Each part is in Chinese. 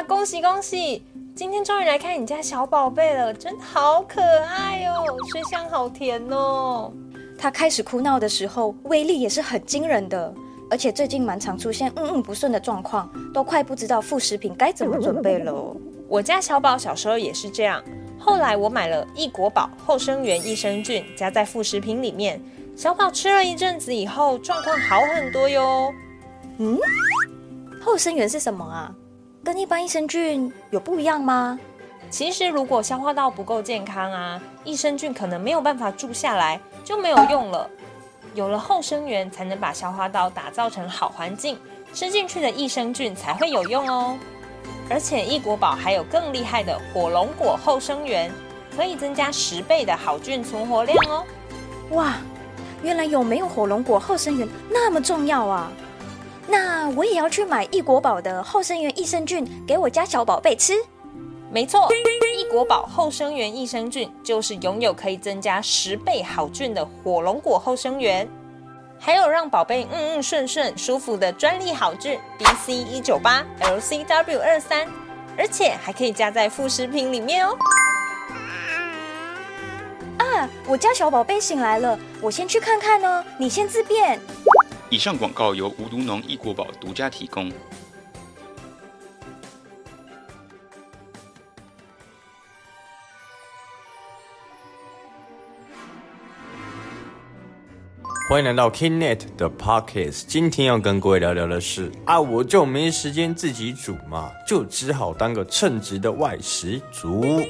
哇，恭喜恭喜！今天终于来看你家小宝贝了，真的好可爱哦，水香好甜哦。他开始哭闹的时候，威力也是很惊人的，而且最近蛮常出现嗯嗯不顺的状况，都快不知道副食品该怎么准备了。我家小宝小时候也是这样，后来我买了益国宝后生元益生菌，加在副食品里面，小宝吃了一阵子以后，状况好很多哟。嗯，后生元是什么啊？跟一般益生菌有不一样吗？其实如果消化道不够健康啊，益生菌可能没有办法住下来，就没有用了。有了后生源，才能把消化道打造成好环境，吃进去的益生菌才会有用哦。而且益国宝还有更厉害的火龙果后生源，可以增加十倍的好菌存活量哦。哇，原来有没有火龙果后生源那么重要啊？那我也要去买益国宝的后生元益生菌给我家小宝贝吃。没错，益国宝后生元益生菌就是拥有可以增加十倍好菌的火龙果后生元，还有让宝贝嗯嗯顺顺舒服的专利好菌 BC 一九八 LCW 二三，而且还可以加在副食品里面哦。啊，我家小宝贝醒来了，我先去看看哦，你先自便。以上广告由无毒农益国宝独家提供。欢迎来到 Kingnet 的 Pockets。今天要跟各位聊聊的是啊，我就没时间自己煮嘛，就只好当个称职的外食族。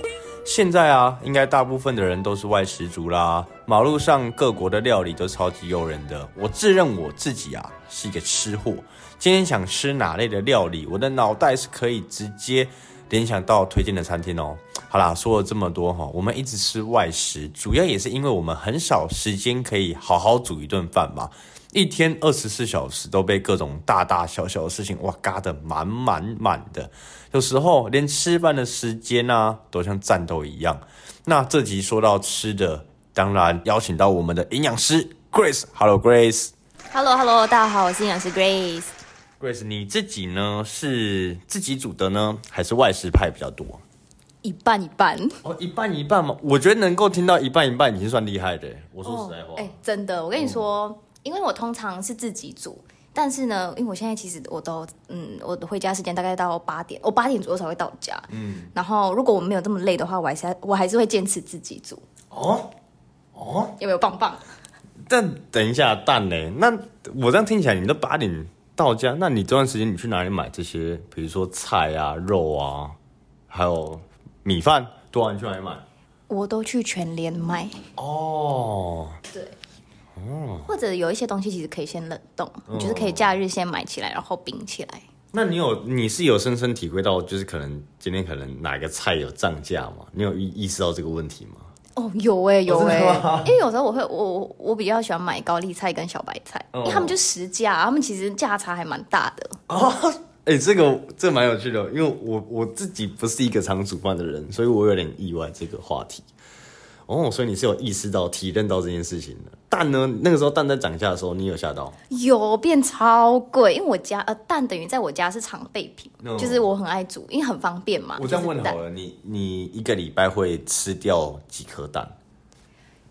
现在啊，应该大部分的人都是外食族啦。马路上各国的料理都超级诱人的。我自认我自己啊是一个吃货。今天想吃哪类的料理，我的脑袋是可以直接联想到推荐的餐厅哦。好啦，说了这么多哈，我们一直吃外食，主要也是因为我们很少时间可以好好煮一顿饭嘛。一天二十四小时都被各种大大小小的事情哇嘎得满满满的，有时候连吃饭的时间啊都像战斗一样。那这集说到吃的，当然邀请到我们的营养师 Grace。Hello Grace。Hello Hello，大家好，我是营养师 Grace。Grace，你自己呢是自己煮的呢，还是外食派比较多？一半一半。哦，一半一半吗？我觉得能够听到一半一半已经算厉害的。我说实在话，哎、真的，我跟你说，因为我通常是自己煮，但是呢，因为我现在其实我都，嗯，我的回家时间大概到八点，我八点左右才会到家，嗯，然后如果我没有这么累的话，我还是我还是会坚持自己煮，哦哦，有没有棒棒？但等一下蛋呢？那我这样听起来，你都八点到家，那你这段时间你去哪里买这些？比如说菜啊、肉啊，还有米饭，多少你去哪里买？我都去全联买，哦，对，哦或者有一些东西其实可以先冷冻，你就是可以假日先买起来，然后冰起来。那你有你是有深深体会到，就是可能今天可能哪个菜有涨价吗？你有意意识到这个问题吗？哦，有哎、有哎、因为有时候我会我我我比较喜欢买高丽菜跟小白菜，哦因为他们就实价，他们其实价差还蛮大的。哦，哎、这个这蛮有趣的，因为我我自己不是一个常煮饭的人，所以我有点意外这个话题。哦，所以你是有意识到、体认到这件事情的。蛋呢？那个时候蛋在涨价的时候，你有吓到？有变超贵，因为我家呃蛋等于在我家是常备品哦就是我很爱煮，因为很方便嘛。我这样问好了，你你一个礼拜会吃掉几颗蛋？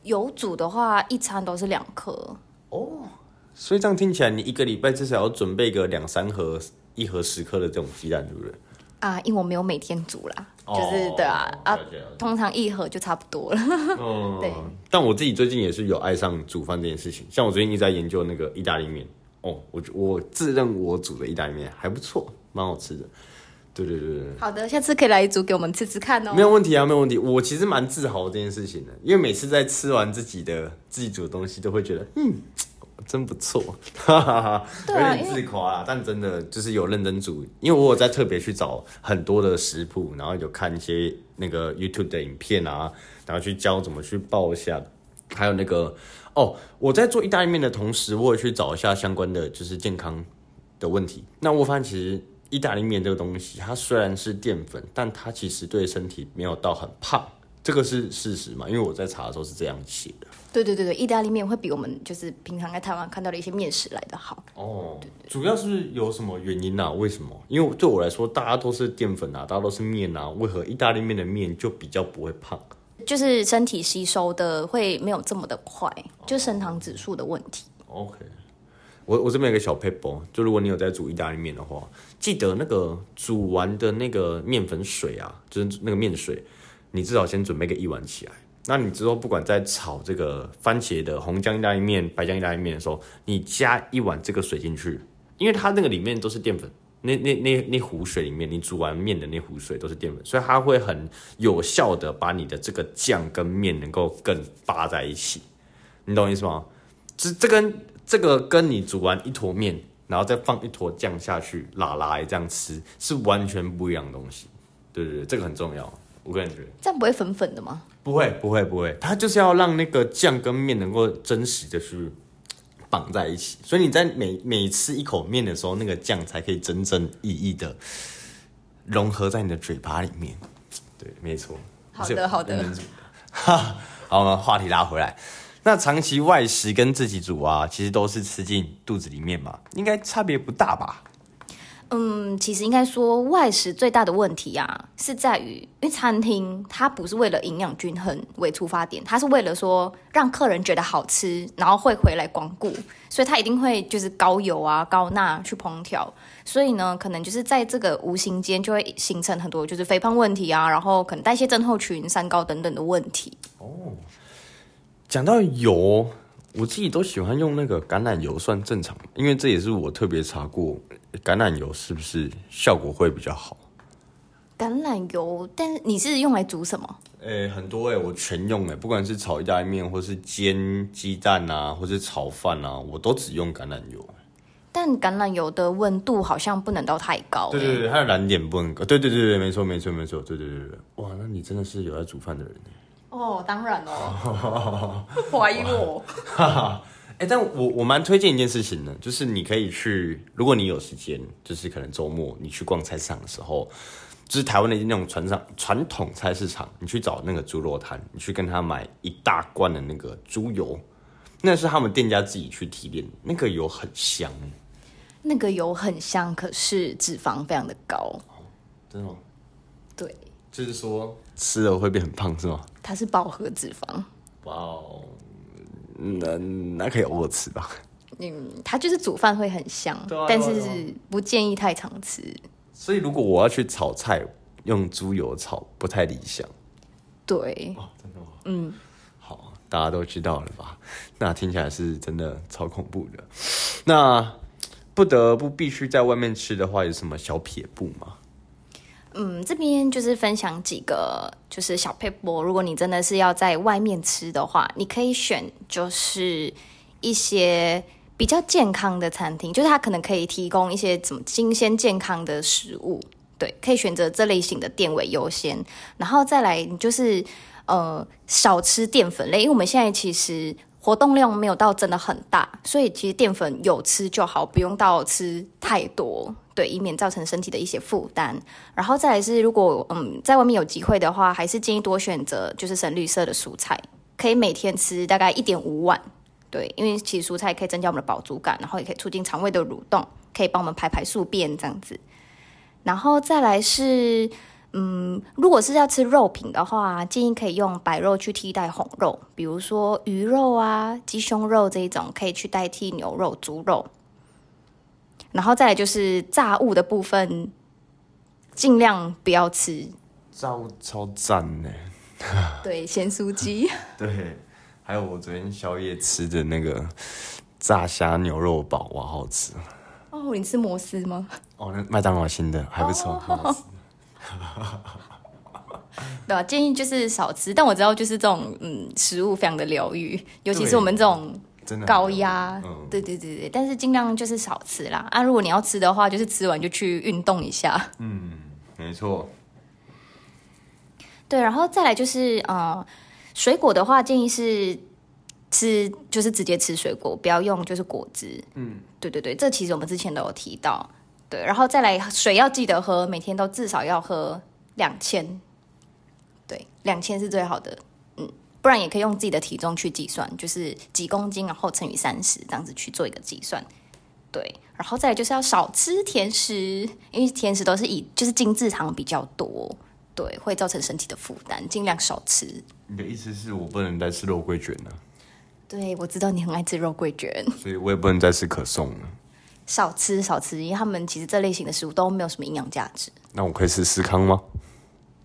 有煮的话，一餐都是两颗。哦所以这样听起来，你一个礼拜至少要准备个两三盒，一盒十颗的这种鸡蛋，对不对？啊，因为我没有每天煮啦，哦就是对啊啊通常一盒就差不多了。嗯，对。但我自己最近也是有爱上煮饭这件事情，像我最近一直在研究那个意大利面。哦，我我自认我煮的意大利面还不错，蛮好吃的。对对对对对。好的，下次可以来煮给我们吃吃看哦。没有问题啊，没有问题。我其实蛮自豪这件事情的，因为每次在吃完自己的自己煮的东西，都会觉得嗯，真不错，哈哈哈，有点自夸啦。但真的就是有认真煮，因为我有在特别去找很多的食谱，然后有看一些那个 YouTube 的影片啊，然后去教怎么去爆一下，还有那个哦，我在做意大利面的同时，我也去找一下相关的就是健康的问题。那我发现其实意大利面这个东西，它虽然是淀粉，但它其实对身体没有到很胖。这个是事实嘛？因为我在查的时候是这样写的。对对对对，意大利面会比我们就是平常在台湾看到的一些面食来的好。哦，对对主要是有什么原因啊？为什么？因为对我来说，大家都是淀粉啊，大家都是面啊，为何意大利面的面就比较不会胖？就是身体吸收的会没有这么的快，就升糖指数的问题。OK，我我这边有个小 paper，就如果你有在煮意大利面的话，记得那个煮完的那个面粉水啊，就是那个面水，你至少先准备个一碗起来。那你之后不管在炒这个番茄的红酱意大利面、白酱意大利面的时候，你加一碗这个水进去，因为它那个里面都是淀粉，那那那那壶水里面，你煮完面的那壶水都是淀粉，所以它会很有效的把你的这个酱跟面能够更扒在一起，你懂我意思吗？这这跟这个跟你煮完一坨面，然后再放一坨酱下去拉拉这样吃，是完全不一样的东西。对对对，这个很重要，我个人觉得。这样不会粉粉的吗？不会，不会，不会，它就是要让那个酱跟面能够真实的去绑在一起，所以你在每每吃一口面的时候，那个酱才可以真正意义的融合在你的嘴巴里面。对，没错。好的，好的。哈，好，我们话题拉回来。那长期外食跟自己煮啊，其实都是吃进肚子里面嘛，应该差别不大吧？嗯，其实应该说外食最大的问题啊，是在于，因为餐厅它不是为了营养均衡为出发点，它是为了说让客人觉得好吃，然后会回来光顾，所以它一定会就是高油啊、高钠去烹调，所以呢，可能就是在这个无形间就会形成很多就是肥胖问题啊，然后可能代谢症候群、三高等等的问题。哦，讲到油，我自己都喜欢用那个橄榄油，算正常，因为这也是我特别查过。橄榄油是不是效果会比较好？橄榄油，但是你是用来煮什么？诶，很多诶，我全用诶，不管是炒意大利面，或是煎鸡蛋啊，或是炒饭啊，我都只用橄榄油。但橄榄油的温度好像不能到太高。对对对，它的燃点不能高。对对对对，没错没错没错，对对对对。哇，那你真的是有在煮饭的人哦，当然哦，怀疑我。哎，但我我蛮推荐一件事情的，就是你可以去，如果你有时间，就是可能周末你去逛菜市场的时候，就是台湾的那种传统传统菜市场，你去找那个猪肉摊，你去跟他买一大罐的那个猪油，那是他们店家自己去提炼，那个油很香。那个油很香，可是脂肪非常的高。哦真的吗？对，就是说吃了会变很胖是吗？它是饱和脂肪。哇哦。那那可以偶尔吃吧。嗯，它就是煮饭会很香，但是不建议太常吃。所以如果我要去炒菜，用猪油炒不太理想。对。哦，真的吗？嗯。好，大家都知道了吧？那听起来是真的超恐怖的。那不得不必须在外面吃的话，有什么小撇步吗？嗯，这边就是分享几个就是小配波。如果你真的是要在外面吃的话，你可以选就是一些比较健康的餐厅，就是它可能可以提供一些怎么新鲜健康的食物，对，可以选择这类型的店为优先。然后再来，就是呃少吃淀粉类，因为我们现在其实活动量没有到真的很大，所以其实淀粉有吃就好，不用到吃太多。对，以免造成身体的一些负担。然后再来是，如果嗯在外面有机会的话，还是建议多选择就是深绿色的蔬菜，可以每天吃大概一点五碗。对，因为其实蔬菜可以增加我们的饱足感，然后也可以促进肠胃的蠕动，可以帮我们排排宿便这样子。然后再来是，嗯，如果是要吃肉品的话，建议可以用白肉去替代红肉，比如说鱼肉啊、鸡胸肉这一种，可以去代替牛肉、猪肉。然后再来就是炸物的部分，尽量不要吃。炸物超赞呢。对，咸酥鸡。对，还有我昨天宵夜吃的那个炸虾牛肉堡，哇，好吃。哦，你吃摩斯吗？哦，那麦当劳新的还不错。对啊，建议就是少吃。但我知道，就是这种嗯，食物非常的疗愈，尤其是我们这种。高压，对对对对，但是尽量就是少吃啦。啊，如果你要吃的话，就是吃完就去运动一下。嗯，没错。对，然后再来就是呃，水果的话，建议是吃就是直接吃水果，不要用就是果汁。嗯，对对对，这其实我们之前都有提到。对，然后再来水要记得喝，每天都至少要喝两千。对，两千是最好的，嗯，不然也可以用自己的体重去计算，就是几公斤，然后乘以三十，这样子去做一个计算。对，然后再来就是要少吃甜食，因为甜食都是以就是精制糖比较多，对，会造成身体的负担，尽量少吃。你的意思是我不能再吃肉桂卷了，对，我知道你很爱吃肉桂卷，所以我也不能再吃可颂了。少吃少吃，因为他们其实这类型的食物都没有什么营养价值，那我可以吃司康吗？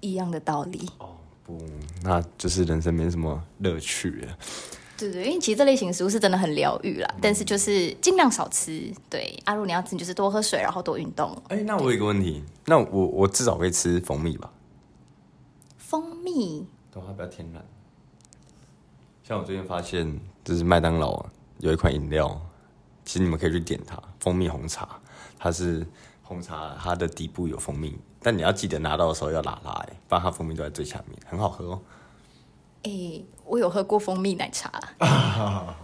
一样的道理。不，那就是人生没什么乐趣了。对对，因为其实这类型的食物是真的很疗愈啦，但是就是尽量少吃。对，阿如你要吃，你就是多喝水，然后多运动。哎、那我有一个问题，那我我至少可以吃蜂蜜吧？蜂蜜对，它比较天然。像我最近发现，就是麦当劳啊有一款饮料，其实你们可以去点它，蜂蜜红茶，它是红茶，它的底部有蜂蜜，但你要记得拿到的时候要拉拉、欸，不然它蜂蜜都在最下面，很好喝哦。哎，我有喝过蜂蜜奶茶，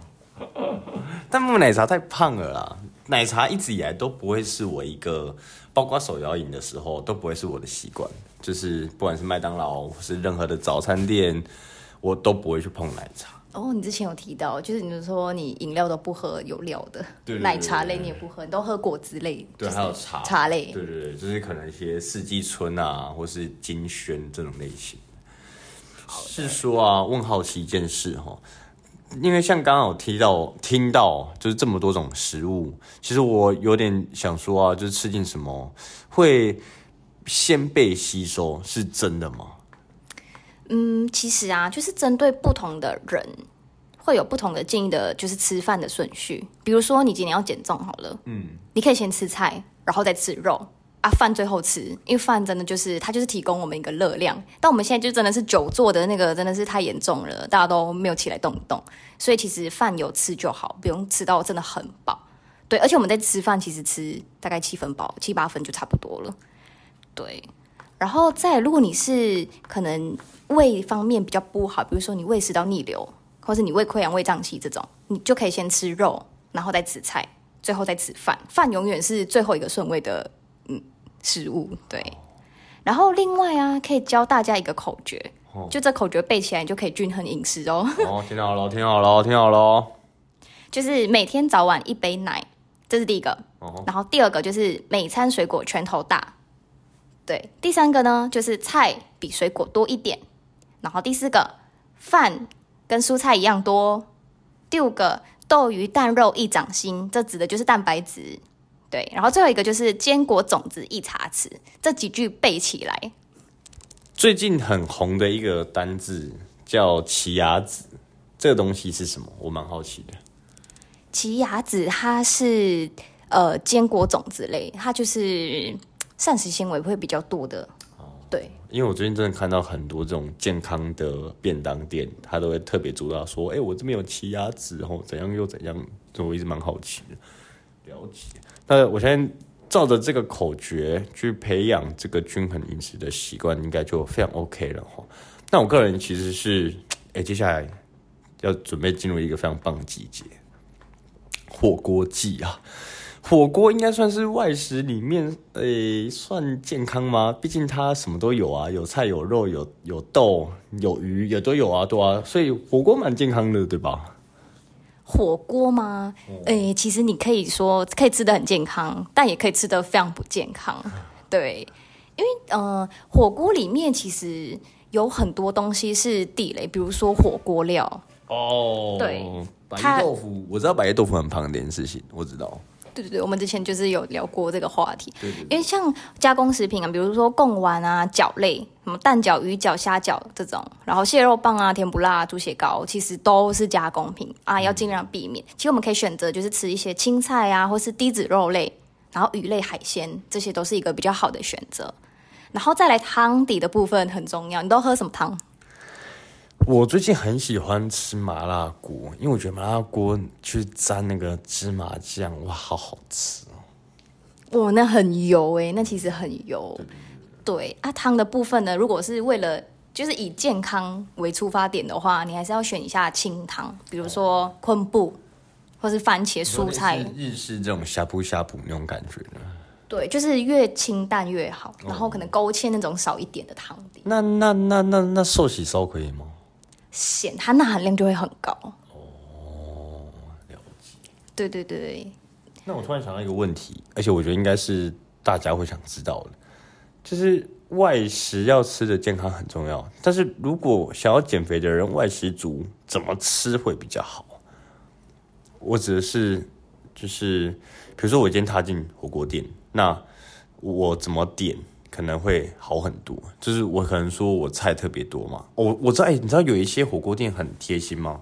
但木奶茶太胖了啦，奶茶一直以来都不会是我一个，包括手摇饮的时候都不会是我的习惯，就是不管是麦当劳或是任何的早餐店，我都不会去碰奶茶。哦，你之前有提到，就是你说你饮料都不喝有料的，奶茶类你也不喝，你都喝果汁类，对，就是还有茶茶类。对对对，就是可能一些四季春啊，或是金萱这种类型。是说啊，问好奇一件事哈，因为像刚刚有提到听到就是这么多种食物，其实我有点想说啊，就是吃进什么会先被吸收，是真的吗？嗯，其实啊，就是针对不同的人，会有不同的建议的，就是吃饭的顺序。比如说，你今年要减重好了，嗯，你可以先吃菜，然后再吃肉啊，饭最后吃，因为饭真的就是它就是提供我们一个热量。但我们现在就真的是久坐的那个真的是太严重了，大家都没有起来动一动，所以其实饭有吃就好，不用吃到真的很饱。对，而且我们在吃饭，其实吃大概七分饱，七八分就差不多了。对，然后再如果你是可能胃方面比较不好，比如说你胃食道逆流，或是你胃溃疡、胃胀气这种，你就可以先吃肉，然后再吃菜，最后再吃饭。饭永远是最后一个顺位的嗯食物，对。然后另外啊，可以教大家一个口诀，就这口诀背起来，你就可以均衡饮食哦。哦，听好了，听好了，听好了。就是每天早晚一杯奶，这是第一个。哦然后第二个就是每餐水果拳头大，对。第三个呢就是菜比水果多一点，然后第四个饭跟蔬菜一样多。第五个豆鱼蛋肉一掌心，这指的就是蛋白质。对，然后最后一个就是坚果种子一茶匙，这几句背起来。最近很红的一个单字叫奇亚籽，这个东西是什么？我蛮好奇的。奇亚籽它是呃坚果种子类，它就是膳食纤维会比较多的。对，因为我最近真的看到很多这种健康的便当店，他都会特别主打说：“哎、我这边有奇亚籽，然后怎样又怎样。”所以我一直蛮好奇的，了解。那我现在照着这个口诀去培养这个均衡饮食的习惯，应该就非常 OK 了哈。那我个人其实是，哎、接下来要准备进入一个非常棒的季节——火锅季啊。火锅应该算是外食里面，诶、算健康吗？毕竟它什么都有啊，有菜有肉有有豆有鱼也都有啊，对啊，所以火锅蛮健康的，对吧？火锅吗？诶、其实你可以说可以吃的很健康，但也可以吃的非常不健康。对，因为呃，火锅里面其实有很多东西是地雷，比如说火锅料。哦对百它叶豆腐，我知道白叶豆腐很胖这件事情，我知道。对对对，我们之前就是有聊过这个话题。对对因为像加工食品啊，比如说贡丸啊、饺类，什么蛋饺、鱼饺、虾饺这种，然后蟹肉棒啊、甜不辣、猪血糕，其实都是加工品啊，要尽量避免。其实我们可以选择就是吃一些青菜啊，或是低脂肉类，然后鱼类、海鲜，这些都是一个比较好的选择。然后再来汤底的部分很重要，你都喝什么汤？我最近很喜欢吃麻辣锅，因为我觉得麻辣锅去沾那个芝麻酱，哇，好好吃哦。哇，那很油诶、那其实很油。对啊，汤的部分呢，如果是为了就是以健康为出发点的话，你还是要选一下清汤，比如说昆布或是番茄蔬菜。日式这种呷哺呷哺那种感觉的。对，就是越清淡越好，然后可能勾芡那种少一点的汤底。那那那那那寿喜烧可以吗？咸，它钠含量就会很高。哦，了解。对对对。那我突然想到一个问题，而且我觉得应该是大家会想知道的，就是外食要吃的健康很重要，但是如果想要减肥的人，外食族怎么吃会比较好？我指的是，就是比如说我今天踏进火锅店，那我怎么点可能会好很多？就是我可能说我菜特别多嘛，我我知道，哎，你知道有一些火锅店很贴心吗？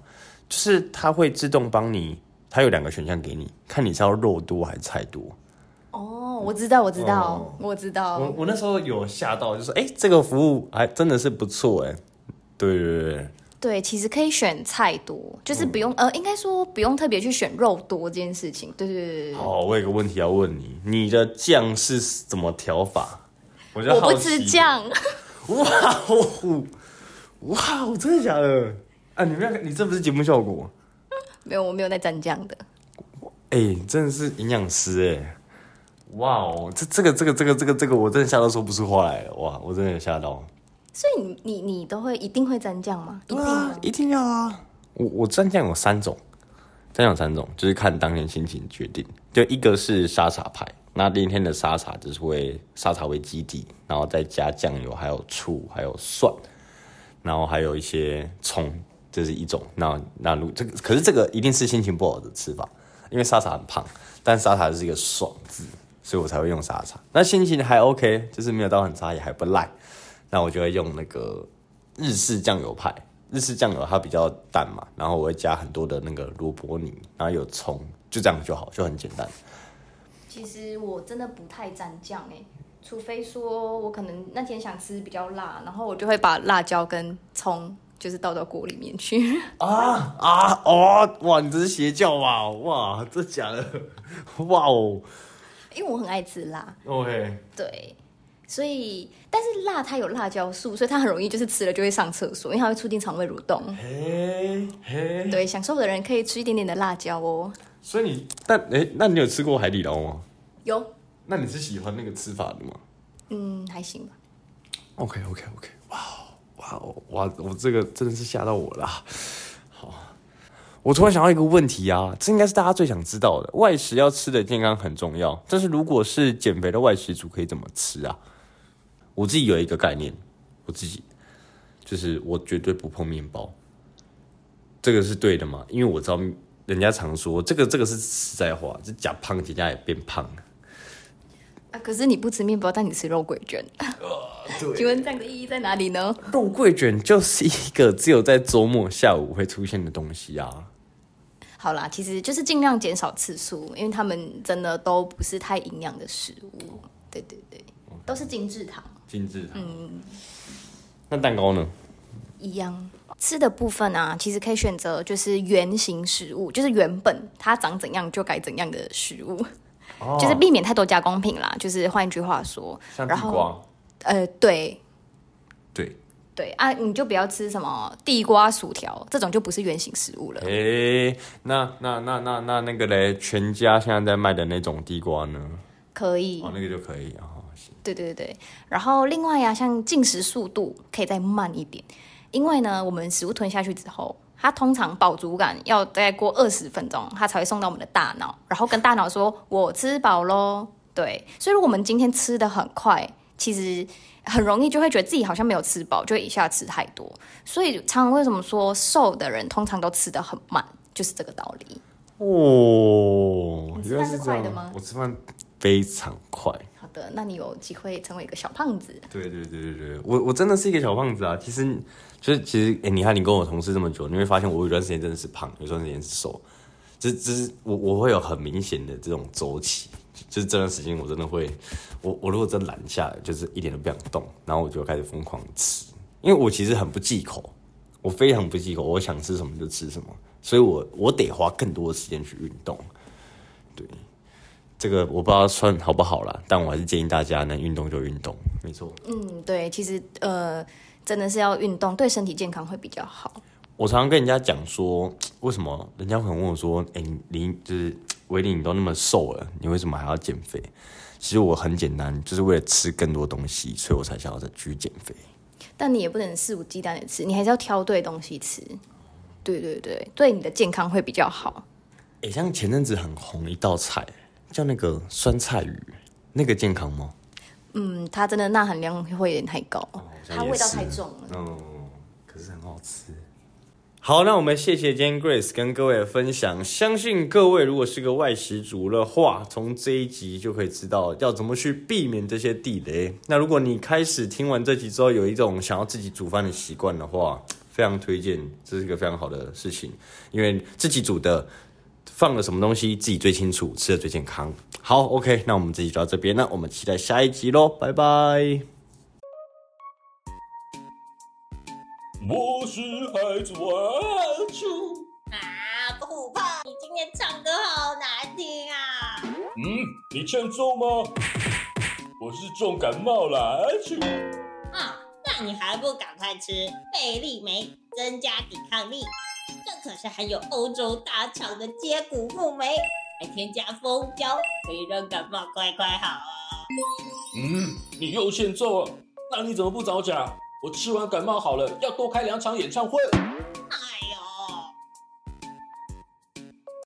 就是它会自动帮你。它有两个选项给你，看你是要肉多还是菜多。哦，我知道，我知道，我知道。我我那时候有吓到，就说：“哎，这个服务还真的是不错哎。”对对对对，其实可以选菜多，就是不用呃，应该说不用特别去选肉多这件事情。对对对对。好，我有个问题要问你，你的酱是怎么调法？我我不吃酱。哇哦，哇哦，真的假的？啊，你没有，你这不是节目效果。没有，我没有在蘸酱的。哎，真的是营养师哎！哇哦，这这个这个这个这个这个，我真的吓到说不出话来了。哇，我真的吓到。所以你你你都会一定会蘸酱吗？一定啊，一定要啊！我我蘸酱有三种，蘸酱三种，就是看当天心情决定。就一个是沙茶派，那那天的沙茶就是会沙茶为基底，然后再加酱油，还有醋，还有蒜，然后还有一些葱。这是一种，那那如这个，可是这个一定是心情不好的吃法，因为沙茶很胖，但沙茶是一个爽字，所以我才会用沙茶。那心情还 OK，就是没有到很差，也还不赖，那我就会用那个日式酱油派。日式酱油它比较淡嘛，然后我会加很多的那个萝卜泥，然后有葱，就这样就好，就很简单。其实我真的不太蘸酱哎，除非说我可能那天想吃比较辣，然后我就会把辣椒跟葱。就是倒到锅里面去 啊啊哦哇！你这是邪教吧？哇，这假的？哇哦！因为我很爱吃辣。OK。对，所以但是辣它有辣椒素，所以它很容易就是吃了就会上厕所，因为它会促进肠胃蠕动。嘿嘿。对，享受的人可以吃一点点的辣椒哦。所以你但哎，那你有吃过海底捞吗？有。那你是喜欢那个吃法的吗？嗯，还行吧。OK OK OK，哇。哇哇！我这个真的是吓到我了。好，我突然想到一个问题啊，这应该是大家最想知道的。外食要吃的健康很重要，但是如果是减肥的外食族，可以怎么吃啊？我自己有一个概念，我自己就是我绝对不碰面包。这个是对的吗？因为我知道人家常说这个这个是实在话，这假胖，人家也变胖。啊！可是你不吃面包，但你吃肉桂卷。请问这样的意义在哪里呢？肉桂卷就是一个只有在周末下午会出现的东西啊。好啦，其实就是尽量减少次数，因为他们真的都不是太营养的食物。对对对，都是精致糖。精致糖。嗯。那蛋糕呢？一样。吃的部分啊，其实可以选择就是原形食物，就是原本它长怎样就改怎样的食物。就是避免太多加工品啦，就是换一句话说，像地瓜，呃，对，对，对啊，你就不要吃什么地瓜薯条，这种就不是原形食物了。哎，那那那那那那个嘞，全家现在在卖的那种地瓜呢？可以，哦，那个就可以啊。对对对，然后另外呀，像进食速度可以再慢一点，因为呢，我们食物吞下去之后。它通常饱足感要再过二十分钟，它才会送到我们的大脑，然后跟大脑说“我吃饱喽”。对，所以如果我们今天吃的很快，其实很容易就会觉得自己好像没有吃饱，就会一下吃太多。所以常常为什么说瘦的人通常都吃的很慢，就是这个道理。哦，你吃饭是快的吗？我吃饭非常快。好的，那你有机会成为一个小胖子。对对对对对，我我真的是一个小胖子啊，其实。就是其实，哎，你看你跟我同事这么久，你会发现我有段时间真的是胖，有段时间是瘦，只只是我我会有很明显的这种周期，就是这段时间我真的会，我我如果真懒下来，就是一点都不想动，然后我就开始疯狂吃，因为我其实很不忌口，我非常不忌口，我想吃什么就吃什么，所以我我得花更多的时间去运动，对，这个我不知道算好不好啦，但我还是建议大家能运动就运动，没错。嗯，对，其实呃。真的是要运动，对身体健康会比较好。我常常跟人家讲说，为什么人家可能问我说：“哎，你就是维林，你都那么瘦了，你为什么还要减肥？”其实我很简单，就是为了吃更多东西，所以我才想要再去减肥。但你也不能肆无忌惮的吃，你还是要挑对东西吃。对对对，对你的健康会比较好。哎，像前阵子很红一道菜，叫那个酸菜鱼，那个健康吗？嗯，它真的钠含量会有点太高，它味道太重了。嗯，可是很好吃。好，那我们谢谢今天 Grace 跟各位的分享。相信各位如果是个外食族的话，从这一集就可以知道要怎么去避免这些地雷。那如果你开始听完这集之后，有一种想要自己煮饭的习惯的话，非常推荐，这是一个非常好的事情，因为自己煮的放了什么东西自己最清楚，吃的最健康。好，OK，那我们这集就到这边，那我们期待下一集喽，拜拜。我是孩子王秋啊，不怕，你今天唱歌好难听啊！嗯，你欠揍吗？我是重感冒了，秋。那你还不赶快吃贝利梅，增加抵抗力？这可是含有欧洲大厂的接骨木酶，还添加蜂胶，可以让感冒快快好啊！嗯，你又欠揍了，那你怎么不早讲？我吃完感冒好了，要多开两场演唱会。啊，